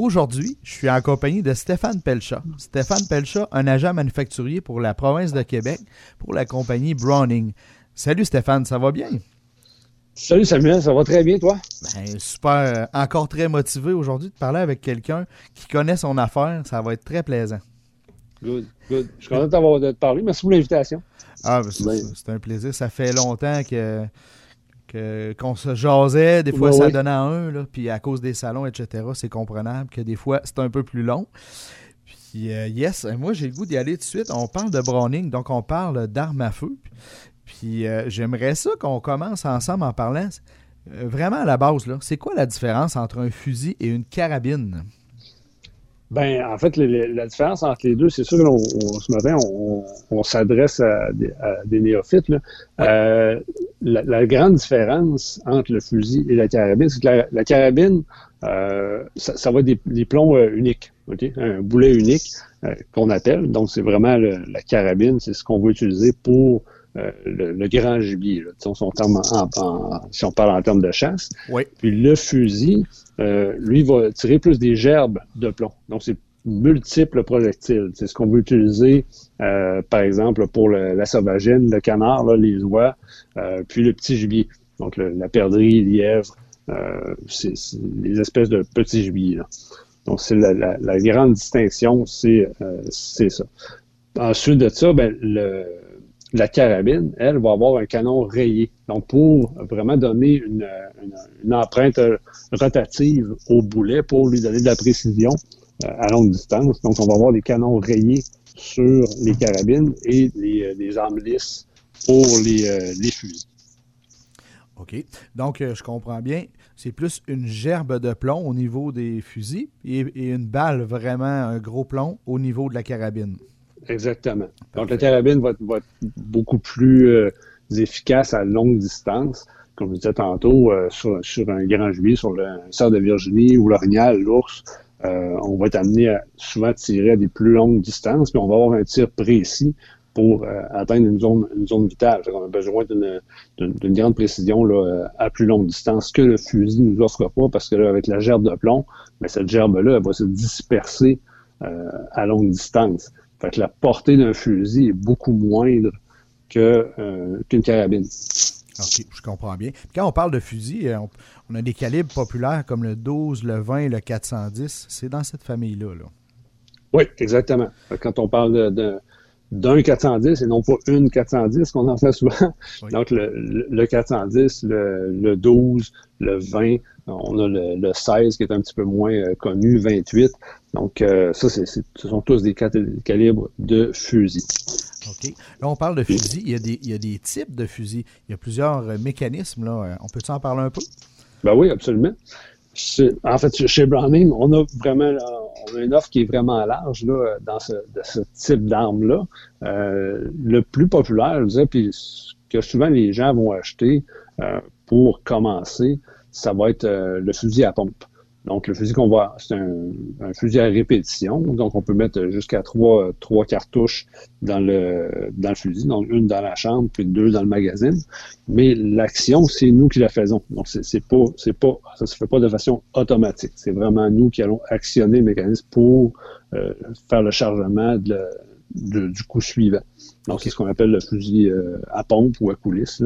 Aujourd'hui, je suis en compagnie de Stéphane Pelcha. Stéphane Pelcha, un agent manufacturier pour la province de Québec pour la compagnie Browning. Salut Stéphane, ça va bien? Salut Samuel, ça va très bien toi? Ben, super, encore très motivé aujourd'hui de parler avec quelqu'un qui connaît son affaire. Ça va être très plaisant. Good, good. Je suis content de te parler. Merci pour l'invitation. Ah, ben, c'est un plaisir. Ça fait longtemps que qu'on se jasait, des fois ça donnait un, là, puis à cause des salons, etc., c'est comprenable que des fois c'est un peu plus long. Puis euh, yes, moi j'ai le goût d'y aller tout de suite. On parle de Browning, donc on parle d'armes à feu. Puis euh, j'aimerais ça qu'on commence ensemble en parlant euh, vraiment à la base. Là, c'est quoi la différence entre un fusil et une carabine? Ben, en fait, la différence entre les deux, c'est sûr que ce matin, on, s'adresse à, des néophytes. Euh, la, grande différence entre le fusil et la carabine, c'est que la, carabine, euh, ça, va être des, plombs euh, uniques, un boulet unique qu'on appelle. Donc, c'est vraiment la carabine, c'est ce qu'on va utiliser pour le, grand gibier. Si, on parle en termes de chasse. Oui. Puis le fusil, euh, lui va tirer plus des gerbes de plomb. Donc, c'est multiples projectiles. C'est ce qu'on veut utiliser, euh, par exemple, pour la sauvagine, le canard, les oies, euh, puis le petit gibier. Donc, la perdrix, lièvre, c'est les espèces de petits gibiers. Donc, c'est la, grande distinction, c'est ça. Ensuite de ça, ben, le, la carabine, elle, va avoir un canon rayé. Donc, pour vraiment donner une, empreinte rotative au boulet, pour lui donner de la précision euh, à longue distance. Donc, on va avoir des canons rayés sur les carabines et les, euh, armes lisses pour les, euh, les fusils. OK. Donc, je comprends bien. C'est plus une gerbe de plomb au niveau des fusils et, une balle, vraiment un gros plomb au niveau de la carabine. Exactement. Donc, la carabine va, être beaucoup plus euh, efficace à longue distance. Comme je disais tantôt, euh, sur, un grand gibier, sur le cerf de Virginie ou l'orignal, l'ours, euh, on va être amené à souvent tirer à des plus longues distances, puis on va avoir un tir précis pour atteindre une zone, une zone vitale. On a besoin d'une grande précision là, à plus longue distance que le fusil ne nous offre pas, parce que là, avec la gerbe de plomb, mais cette gerbe-là, elle va se disperser à longue distance. Fait que la portée d'un fusil est beaucoup moindre euh, qu'une carabine. OK, je comprends bien. quand on parle de fusil, euh, on, a des calibres populaires comme le 12, le 20 et le 410. C'est dans cette famille-là. Là. Oui, exactement. Quand on parle d'un 410 et non pas une 410 qu'on en fait souvent. Donc, le, 410, le, 12, le 20, on a le, 16 qui est un petit peu moins euh, connu, 28. Donc, euh, ça, ce sont tous des calibres de fusil. OK. Là, on parle de fusil. Il y, a des, il y a des types de fusils. Il y a plusieurs euh, mécanismes. Là. On peut en parler un peu? Ben oui, absolument. En fait, chez Browning, on a vraiment une offre qui est vraiment large là, dans ce, ce type d'arme-là. le plus populaire, je disais, puis que souvent les gens vont acheter pour commencer, ça va être euh, le fusil à pompe. Donc, le fusil qu'on voit, c'est un, fusil à répétition. Donc, on peut mettre jusqu'à trois, trois cartouches dans le, dans le fusil. Donc, une dans la chambre, puis deux dans le magazine. Mais l'action, c'est nous qui la faisons. Donc, c'est pas, c'est pas, ça se fait pas de façon automatique. C'est vraiment nous qui allons actionner le mécanisme pour euh, faire le chargement de, du coup suivant. Donc, c'est ce qu'on appelle le fusil euh, à pompe ou à coulisse.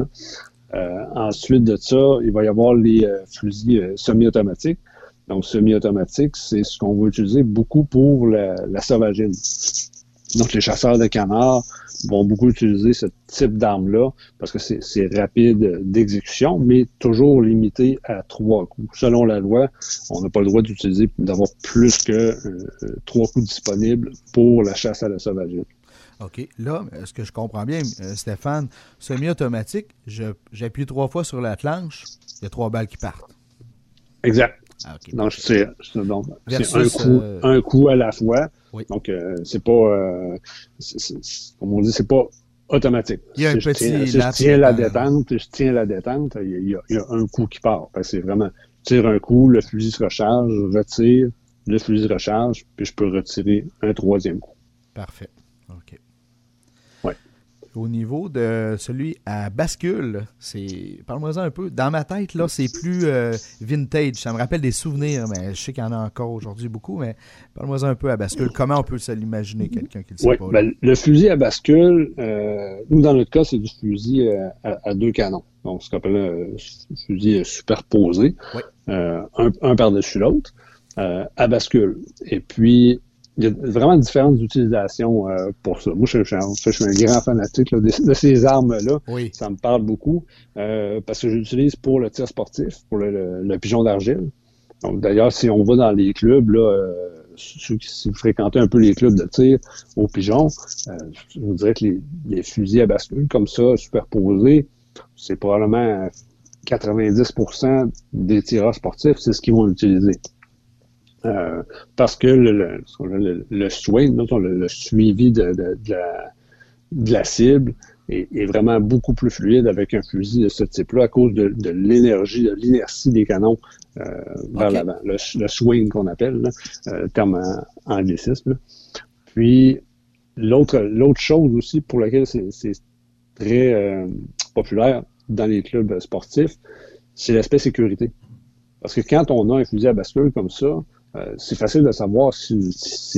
Euh, ensuite de ça, il va y avoir les euh, fusils euh, semi-automatiques. Donc, semi-automatique, c'est ce qu'on va utiliser beaucoup pour la, sauvagine. Donc, les chasseurs de canards vont beaucoup utiliser ce type d'arme-là parce que c'est rapide d'exécution, mais toujours limité à trois coups. Selon la loi, on n'a pas le droit d'utiliser, d'avoir plus que trois coups disponibles pour la chasse à la sauvagine. OK. Là, est-ce que je comprends bien, euh, Stéphane, semi-automatique, j'appuie trois fois sur la planche, il y a trois balles qui partent. Exact. Ah, donc, c'est un, coup, euh, un coup à la fois. Donc, euh, c'est pas, comme on dit, c'est pas automatique. Il y a un petit je tiens, la détente, je tiens la détente, il y a, un coup qui part. C'est vraiment, je tire un coup, le fusil se recharge, je retire, le fusil se recharge, puis je peux retirer un troisième coup. Parfait. OK. Au niveau de celui à bascule, c'est. Parle-moi un peu. Dans ma tête, là, c'est plus euh, vintage. Ça me rappelle des souvenirs, mais je sais qu'il y en a encore aujourd'hui beaucoup, mais parle-moi un peu à bascule. Comment on peut se l'imaginer, quelqu'un qui le sait pas? Ben, le fusil à bascule, euh, nous, dans notre cas, c'est du fusil euh, à, deux canons. Donc, ce qu'on appelle un fusil superposé, un, un par-dessus l'autre, à bascule. Et puis, il y a vraiment différentes utilisations euh, pour ça. Moi, je, suis un grand fanatique de, ces armes-là. Ça me parle beaucoup euh, parce que j'utilise pour le tir sportif, pour le, pigeon d'argile. Donc, d'ailleurs, si on va dans les clubs, là, euh, si vous fréquentez un peu les clubs de tir au pigeon, je vous dirais que les, fusils à bascule comme ça, superposés, c'est probablement 90% des tireurs sportifs, c'est ce qu'ils vont utiliser. Euh, parce que le, le, swing, le, suivi de, la, cible est, vraiment beaucoup plus fluide avec un fusil de ce type-là à cause de, l'énergie, de l'inertie des canons euh, vers l'avant. Le, swing qu'on appelle, là, euh, terme anglicisme. Puis l'autre l'autre chose aussi pour laquelle c'est très euh, populaire dans les clubs sportifs, c'est l'aspect sécurité. Parce que quand on a un fusil à bascule comme ça, euh, c'est facile de savoir si,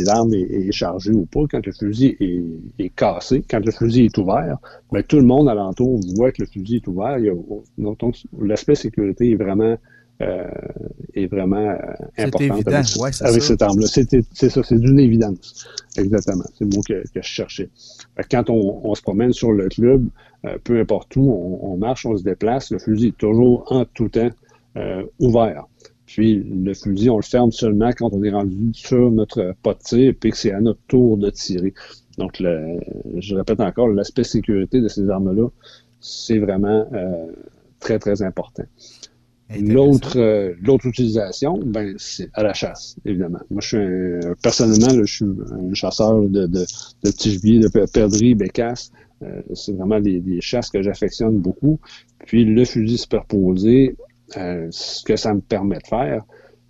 l'arme est, chargée ou pas quand le fusil est, cassé. Quand le fusil est ouvert, mais ben, tout le monde alentour voit que le fusil est ouvert. donc, l'aspect sécurité est vraiment euh, est vraiment euh, important avec, cette arme-là. C'est ça, c'est d'une évidence. Exactement. C'est le mot que, je cherchais. Quand on, se promène sur le club, peu importe où, on, marche, on se déplace, le fusil est toujours en tout temps ouvert. Puis le fusil, on le ferme seulement quand on est rendu sur notre pas de tir et que c'est à notre tour de tirer. Donc, le, je répète encore, l'aspect sécurité de ces armes-là, c'est vraiment euh, très, très important. L'autre, euh, l'autre utilisation, ben, c'est à la chasse, évidemment. Moi, je suis un, personnellement, je suis un chasseur de, de, de petits gibiers, de perdrix, bécasses. Euh, c'est vraiment des, des chasses que j'affectionne beaucoup. Puis le fusil superposé, euh, ce que ça me permet de faire,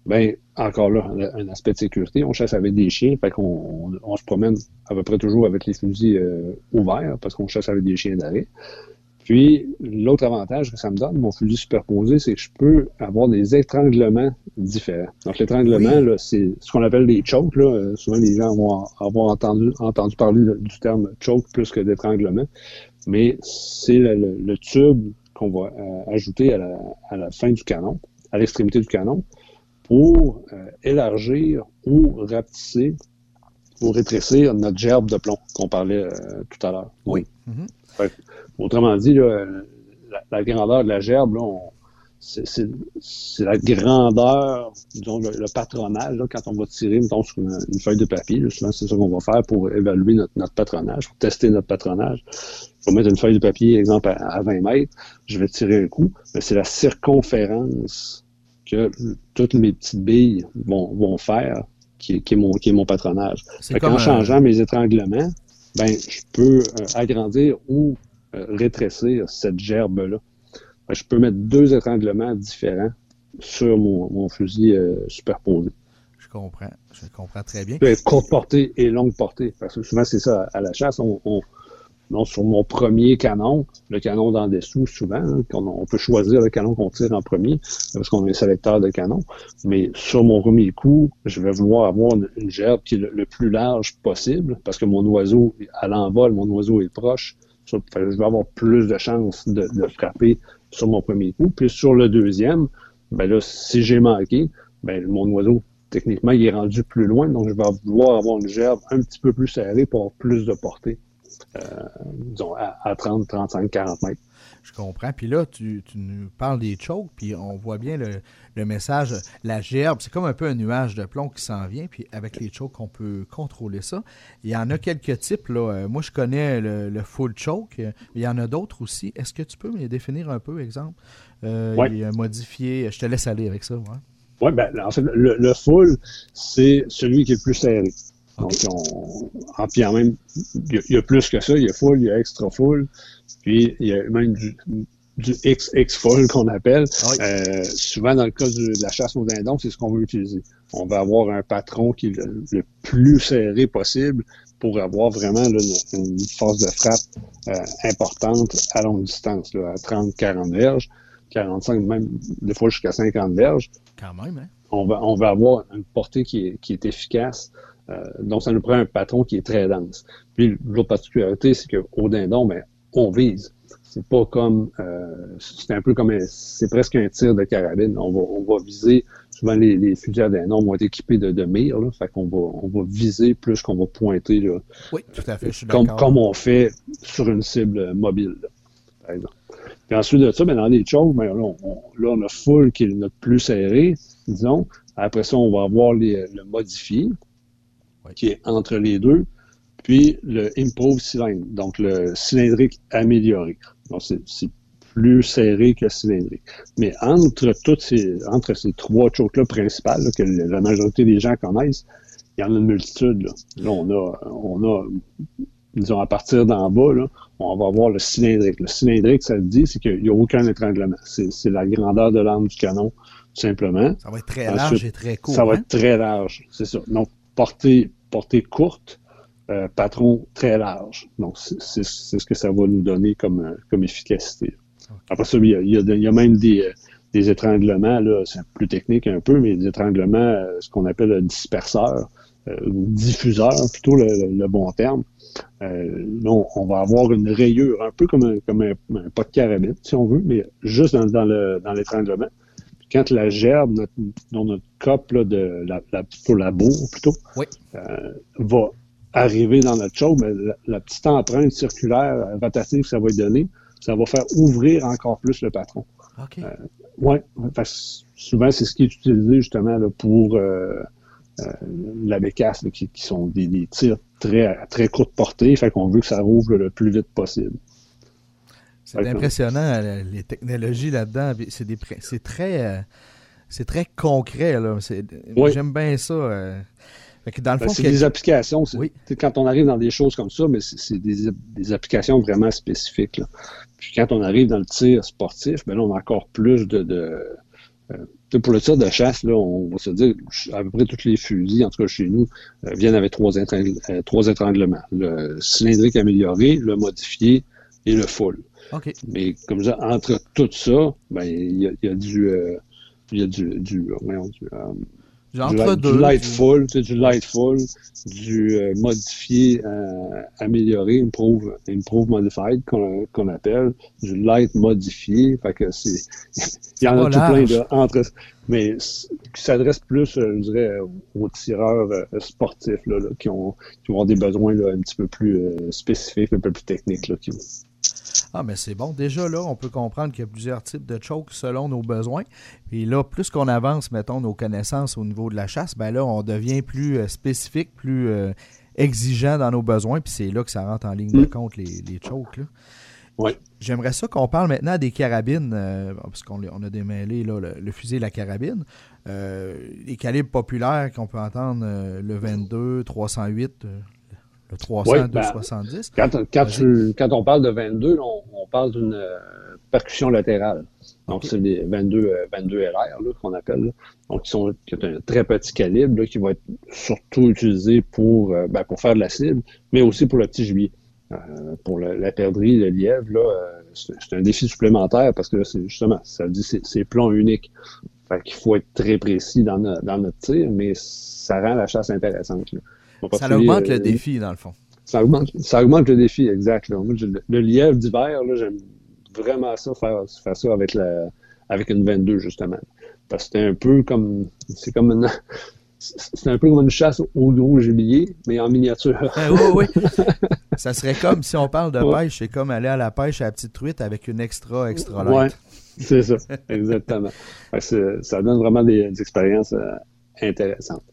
ben encore là, un aspect de sécurité. On chasse avec des chiens, fait qu'on on, se promène à peu près toujours avec les fusils euh, ouverts parce qu'on chasse avec des chiens d'arrêt. Puis, l'autre avantage que ça me donne, mon fusil superposé, c'est que je peux avoir des étranglements différents. Donc, l'étranglement, c'est ce qu'on appelle des chokes. Là. Euh, souvent, les gens vont avoir entendu, entendu parler du terme choke plus que d'étranglement. Mais c'est le, tube qu'on va euh, ajouter à la, fin du canon, à l'extrémité du canon, pour euh, élargir ou rapetisser ou rétrécir notre gerbe de plomb qu'on parlait euh, tout à l'heure. Oui. autrement dit, la, grandeur de la gerbe, c'est la grandeur, disons, le, patronage, quand on va tirer, mettons, sur une, feuille de papier. souvent, c'est ça qu'on va faire pour évaluer notre, notre patronage, pour tester notre patronage je vais mettre une feuille de papier, exemple, à, 20 mètres, je vais tirer un coup, mais c'est la circonférence que toutes mes petites billes vont, vont faire qui, qui, est mon, qui est mon patronage. en changeant mes étranglements, ben, je peux euh, agrandir ou euh, rétrécir cette gerbe-là. Je peux mettre deux étranglements différents sur mon, mon fusil euh, superposé. Je comprends. Je comprends très bien. Courte portée et longue portée. Parce que souvent, c'est ça, à la chasse, on, non, sur mon premier canon, le canon d'en dessous, souvent, hein, on, peut choisir le canon qu'on tire en premier, parce qu'on a un sélecteur de canon. Mais sur mon premier coup, je vais vouloir avoir une, gerbe qui est le, plus large possible, parce que mon oiseau, à l'envol, mon oiseau est proche. je vais avoir plus de chances de, frapper sur mon premier coup. Puis sur le deuxième, ben là, si j'ai manqué, ben mon oiseau, techniquement, il est rendu plus loin, donc je vais vouloir avoir une gerbe un petit peu plus serrée pour avoir plus de portée. Euh, disons, à, 30, 35, 40 mètres. Je comprends. Puis là, tu, nous parles des chokes, puis on voit bien le, message. La gerbe, c'est comme un peu un nuage de plomb qui s'en vient, puis avec les chokes, on peut contrôler ça. Il y en a quelques types. Là. Euh, moi, je connais le, full choke. Il y en a d'autres aussi. Est-ce que tu peux me les définir un peu, exemple? Euh, Il a modifié. Je te laisse aller avec ça. Oui, ben, en fait, le full, c'est celui qui est le plus serré. Donc, on, en, puis en même, il y, a plus que ça. Il y a full, il y a extra full, puis il y a même du, du XX full qu'on appelle. Ah euh, souvent, dans le cas de la chasse aux dindons, c'est ce qu'on veut utiliser. On va avoir un patron qui est le, plus serré possible pour avoir vraiment une, force de frappe euh, importante à longue distance, là, à 30, 40 verges, 45, même des fois jusqu'à 50 verges. Quand même, hein? On va, on va avoir une portée qui est, qui est efficace. Euh, donc, ça nous prend un patron qui est très dense. Puis, l'autre particularité, c'est qu'au dindon, ben, on vise. C'est pas comme, euh, c'est un peu comme, c'est presque un tir de carabine. On va, on va viser souvent les, les fusils à dindon vont être équipés de, de mire, là, fait qu'on va, on va viser plus qu'on va pointer. Là, oui, tout à fait, je suis comme, comme on fait sur une cible mobile, là, par exemple. Puis ensuite de ça, ben, dans les chokes, ben, là, on, là, on a full qui est notre plus serré, disons. Après ça, on va avoir les, le modifié, qui est entre les deux, puis le improve cylindre, donc le cylindrique amélioré. Donc, c'est plus serré que cylindrique. Mais entre toutes ces, entre ces trois chokes-là principales, que la majorité des gens connaissent, il y en a une multitude. Là, là on a, on a, disons, à partir d'en bas, là, on va avoir le cylindrique. Le cylindrique, ça le dit, c'est qu'il n'y a aucun étranglement. C'est la grandeur de l'arme du canon, tout simplement. Ça va être très large et très court. Ça va hein? être très large, c'est ça. Donc, portée, portée courte, euh, patron très large. Donc, c'est ce que ça va nous donner comme, comme efficacité. Après ça, il y a, il y a, même des, euh, des étranglements, là, c'est plus technique un peu, mais des étranglements, euh, ce qu'on appelle le disperseur, euh, diffuseur, plutôt le, bon terme. Euh, on, on, va avoir une rayure, un peu comme un, comme un, pot de carabine, si on veut, mais juste dans l'étranglement. Quand la gerbe, notre, dans notre cope là, de la, la, pour la bourre plutôt, oui. euh, va arriver dans notre mais la, la, petite empreinte circulaire rotative que ça va lui donner, ça va faire ouvrir encore plus le patron. OK. Euh, ouais, souvent, c'est ce qui est utilisé justement là, pour euh, euh, la bécasse, là, qui, qui, sont des, des, tirs très, très courte portée, fait qu'on veut que ça rouvre le plus vite possible. C'est impressionnant, les technologies là-dedans. C'est très, c'est très concret. Là. Oui. J'aime bien ça. Dans le ben, c'est des applications. Oui. Quand on arrive dans des choses comme ça, mais c'est des, des, applications vraiment spécifiques. Là. Puis quand on arrive dans le tir sportif, ben là, on a encore plus de. de euh, pour le tir de chasse, là, on va se dire à peu près tous les fusils, en tout cas chez nous, euh, viennent avec trois, euh, trois étranglements. Le cylindrique amélioré, le modifié et le full. Okay. Mais comme ça, entre tout ça, ben il y, y, a du. il y a du. du, voyons, du entre du. Du lightful, du, du lightful, du euh, modifié, euh, amélioré, improve, improve modified qu'on qu appelle, du light modifié. Fait que c'est, il y en a tout plein de entre, mais qui s'adresse plus, euh, je dirais, aux tireurs euh, sportifs là, là, qui ont qui vont avoir des besoins là, un petit peu plus euh, spécifiques, un peu plus techniques là, qui, ah, mais c'est bon. Déjà, là, on peut comprendre qu'il y a plusieurs types de choke selon nos besoins. Et là, plus qu'on avance, mettons, nos connaissances au niveau de la chasse, ben là, on devient plus euh, spécifique, plus euh, exigeant dans nos besoins. Puis c'est là que ça rentre en ligne de Mm. compte, les, les chokes. Là. Oui. J'aimerais ça qu'on parle maintenant des carabines, euh, parce qu'on on a démêlé là, le, le, fusil et la carabine. Euh, les calibres populaires qu'on peut entendre, euh, le 22, 308, le 300, oui, 270. Ben, quand, quand, tu, quand, on parle de 22, on, on parle d'une euh, percussion latérale. Donc, okay. c'est les 22, euh, 22 LR qu'on appelle. Là. Donc, qui, sont, qui un très petit calibre là, qui va être surtout utilisé pour, euh, ben, pour faire de la cible, mais aussi pour le petit gibier. Euh, pour le, la perdrix, le lièvre, c'est un défi supplémentaire parce que là, c'est justement, ça dit c'est plan unique. Fait qu'il faut être très précis dans, no, dans notre tir, mais ça rend la chasse intéressante. Là. Ça augmente euh, le défi, dans le fond. Ça augmente, ça augmente le défi, exact. Là. Moi, le, le, lièvre d'hiver, j'aime vraiment ça, faire, faire ça avec, la, avec une 22, justement. Parce que c'est un peu comme. C'est comme une. C'est un peu comme une chasse au gros gibier, mais en miniature. Ah, oui, oui. ça serait comme, si on parle de ouais. pêche, c'est comme aller à la pêche à la petite truite avec une extra, extra light. Ouais, c'est ça, exactement. ça donne vraiment des, des expériences euh, intéressantes.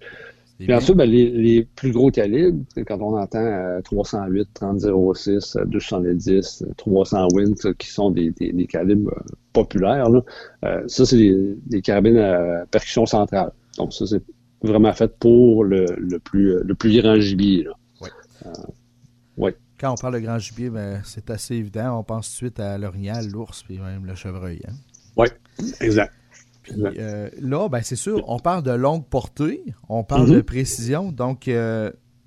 Bien. ensuite, ben, les, les, plus gros calibres, quand on entend euh, 308, 3006, 210, 300 Win, qui sont des, des, des calibres euh, populaires, là, euh, ça, c'est des, des, carabines à percussion centrale. Donc, ça, c'est vraiment fait pour le, le, plus, le plus grand gibier. Là. Oui. oui. Quand on parle de grand gibier, ben, c'est assez évident. On pense tout de suite à l'orignal, l'ours, puis même le chevreuil. Hein? Oui, exact. Puis là, ben, c'est sûr, on parle de longue portée, on parle mm-hmm. de précision, donc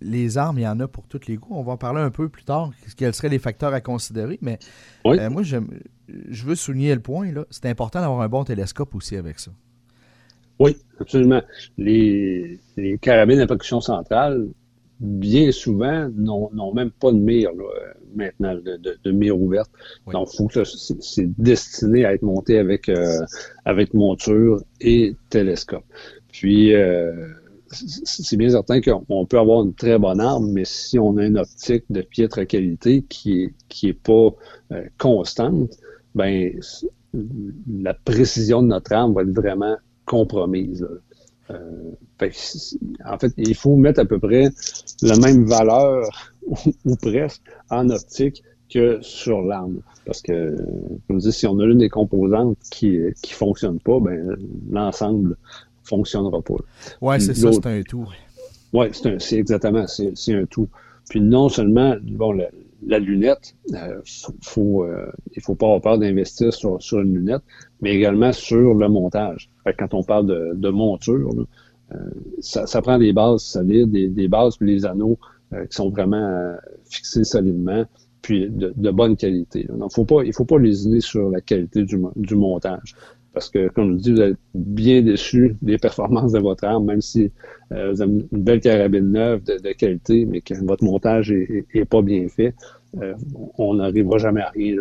les armes, il y en a pour tous les goûts. On va en parler un peu plus tard, quels seraient les facteurs à considérer. Mais euh, moi, je, veux souligner le point. là. C'est important d'avoir un bon télescope aussi avec ça. Oui, absolument. Les, carabines à percussion centrale, bien souvent, n'ont même pas de mire maintenant, de, mire ouverte. Donc, faut que c'est destiné à être monté avec, euh, avec monture et télescope. Puis, euh, c'est bien certain qu'on peut avoir une très bonne arme, mais si on a une optique de piètre qualité qui est, qui est pas euh, constante, ben la précision de notre arme va être vraiment compromise. Euh, en fait, il faut mettre à peu près la même valeur ou, presque en optique que sur l'arme. Parce que, comme je dis, si on a l'une des composantes qui ne fonctionne pas, ben l'ensemble fonctionnera pas. Oui, c'est ça, c'est un tout. Oui, c'est exactement, c'est un tout. Puis non seulement, bon, la, lunette, euh, euh, il faut pas avoir peur d'investir sur, une lunette, mais également sur le montage. quand on parle de, de monture, euh, ça, prend des bases solides, des, des bases puis les anneaux qui sont vraiment fixés solidement, puis de, bonne qualité. Il faut pas lésiner sur la qualité du montage parce que, comme je dis, vous êtes bien déçu des performances de votre arme, même si euh, vous avez une belle carabine neuve de, qualité, mais que votre montage est, pas bien fait. Euh, on n'arrivera jamais à rien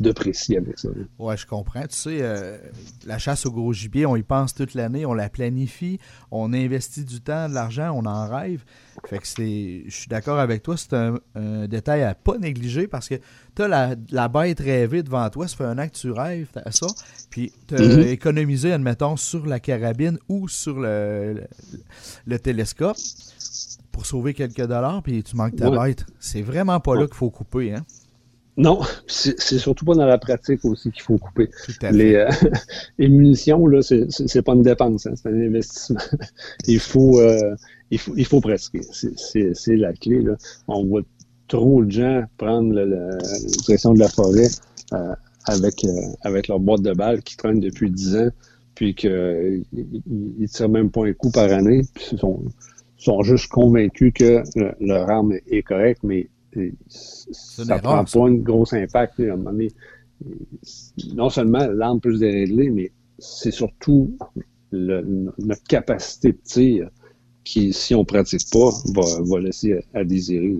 de, précis avec ça. Oui, je comprends. Tu sais, euh, la chasse au gros gibier, on y pense toute l'année, on la planifie, on investit du temps, de l'argent, on en rêve. Fait que c'est. Je suis d'accord avec toi, c'est un, détail à pas négliger parce que tu as la, la, bête rêvée devant toi, ça fait un an que tu rêves à ça, puis tu as mm-hmm. économisé, admettons, sur la carabine ou sur le, le télescope pour sauver quelques dollars, puis tu manques ta bête. C'est vraiment pas là qu'il faut couper, hein? Non, c'est surtout pas dans la pratique aussi qu'il faut couper. Les, euh, les, munitions, là, c'est pas une dépense, hein, c'est un investissement. il faut, euh, il faut, il faut pratiquer. C'est la clé. Là. On voit trop de gens prendre la direction de la forêt euh, avec, avec leur boîte de balles qui traînent depuis 10 ans, puis qu'ils ne tirent même pas un coup par année, puis ils sont, sont juste convaincus que leur arme est correcte, mais ça ne prend pas un gros impact. non seulement l'arme peut se dérégler, mais c'est surtout notre capacité de tir qui, si on pratique pas, va, laisser à, désirer.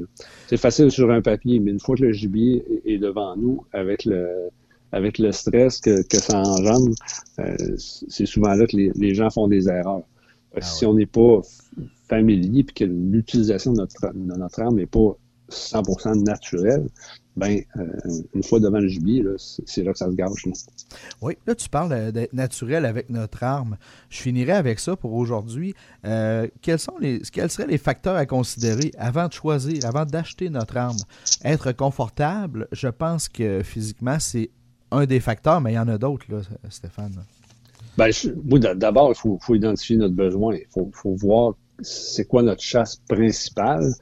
C'est facile sur un papier, mais une fois que le gibier est devant nous, avec le avec le stress que, ça engendre, euh, c'est souvent là que les, gens font des erreurs. Ah si on n'est pas familier puis que l'utilisation de notre, de notre arme n'est pas 100% naturelle, ben, euh, une fois devant le gibier, c'est là que ça se gâche. Oui, là, tu parles d'être naturel avec notre arme. Je finirai avec ça pour aujourd'hui. Euh, quels, sont les, quels seraient les facteurs à considérer avant de choisir, avant d'acheter notre arme? Être confortable, je pense que physiquement, c'est un des facteurs, mais il y en a d'autres, là, Stéphane. Ben, d'abord, il faut, faut, identifier notre besoin. Il faut, faut voir c'est quoi notre chasse principale,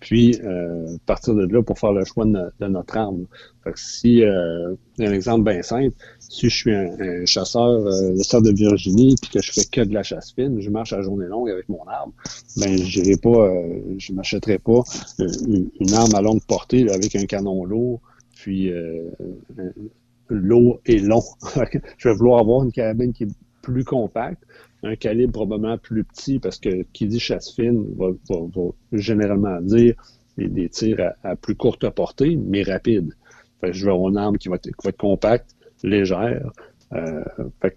puis euh, partir de là pour faire le choix de, notre arme. Fait que si, euh, un exemple bien simple, si je suis un, chasseur euh, de de Virginie, puis que je fais que de la chasse fine, je marche à journée longue avec mon arme, ben j'irai pas, euh, je m'achèterai pas une, arme à longue portée avec un canon lourd, puis euh, l'eau est long. je vais vouloir avoir une carabine qui est plus compacte, un calibre probablement plus petit parce que qui dit chasse fine va, généralement dire des, tirs à, plus courte portée, mais rapide. je veux avoir une arme qui va être, compacte, légère, euh,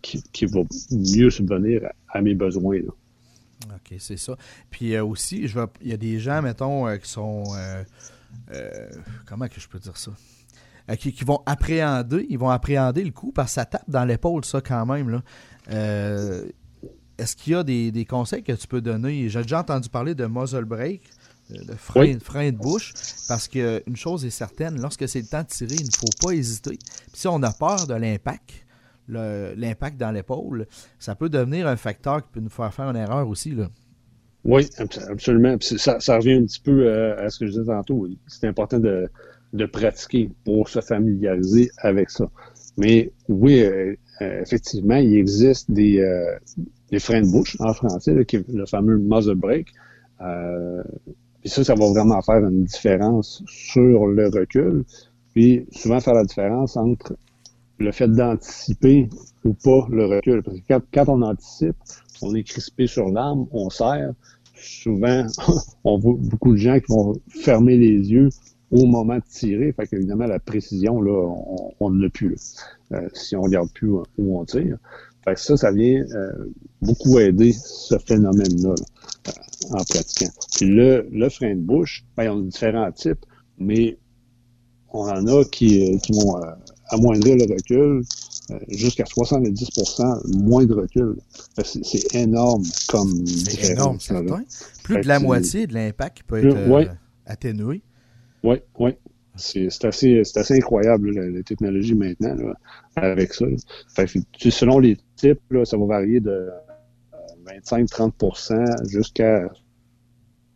qui, va mieux subvenir à, mes besoins. OK, c'est ça. Puis euh, aussi, je il y a des gens, mettons, euh, qui sont. comment que je peux dire ça? Qui, qui, vont appréhender, ils vont appréhender le coup parce que ça tape dans l'épaule, ça, quand même. Là est-ce qu'il y a des, conseils que tu peux donner? J'ai déjà entendu parler de muzzle break, euh, de frein, de bouche, parce qu'une chose est certaine, lorsque c'est le temps de tirer, il ne faut pas hésiter. si on a peur de l'impact, l'impact dans l'épaule, ça peut devenir un facteur qui peut nous faire faire une erreur aussi. Là. Oui, absolument. Ça, ça, revient un petit peu euh, à ce que je disais tantôt. C'est important de, de pratiquer pour se familiariser avec ça. Mais oui, effectivement, il existe des, des freins de bouche en français, le fameux muzzle brake. puis ça, ça va vraiment faire une différence sur le recul. Puis souvent faire la différence entre le fait d'anticiper ou pas le recul. Parce que quand, on anticipe, on est crispé sur l'arme, on serre. Souvent, on voit beaucoup de gens qui vont fermer les yeux au moment de tirer. Fait qu'évidemment, la précision, là, on, ne l'a plus. Euh, si on regarde plus où on tire. Fait que ça, ça vient euh, beaucoup aider ce phénomène-là euh, en pratiquant. Puis le, le frein de bouche, ben, on a différents types, mais on en a qui, qui vont amoindrir le recul jusqu'à 70% moins de recul. C'est énorme comme C'est énorme, certain. Plus de la moitié de l'impact qui peut être atténué. Oui, oui. C'est assez, assez incroyable, la, technologie maintenant, avec ça. selon les types, là, ça va varier de 25-30% euh, jusqu'à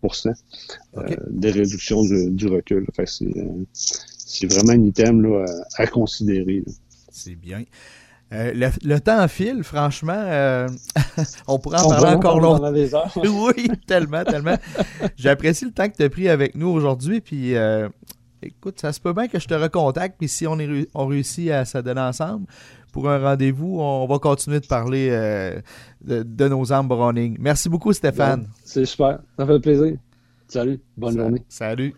euh, des réductions du, recul. Euh, c'est vraiment un item là, à, considérer. C'est bien. Le, temps file, franchement. on pourrait en parler encore longtemps. oui, tellement, tellement. J'apprécie le temps que tu as pris avec nous aujourd'hui. Puis écoute, ça se peut bien que je te recontacte, puis si on, est, on réussit à s'adonner ensemble pour un rendez-vous, on va continuer de parler euh, de, nos armes Browning. Merci beaucoup, Stéphane. C'est super. Ça fait plaisir. Salut. Bonne journée. Salut.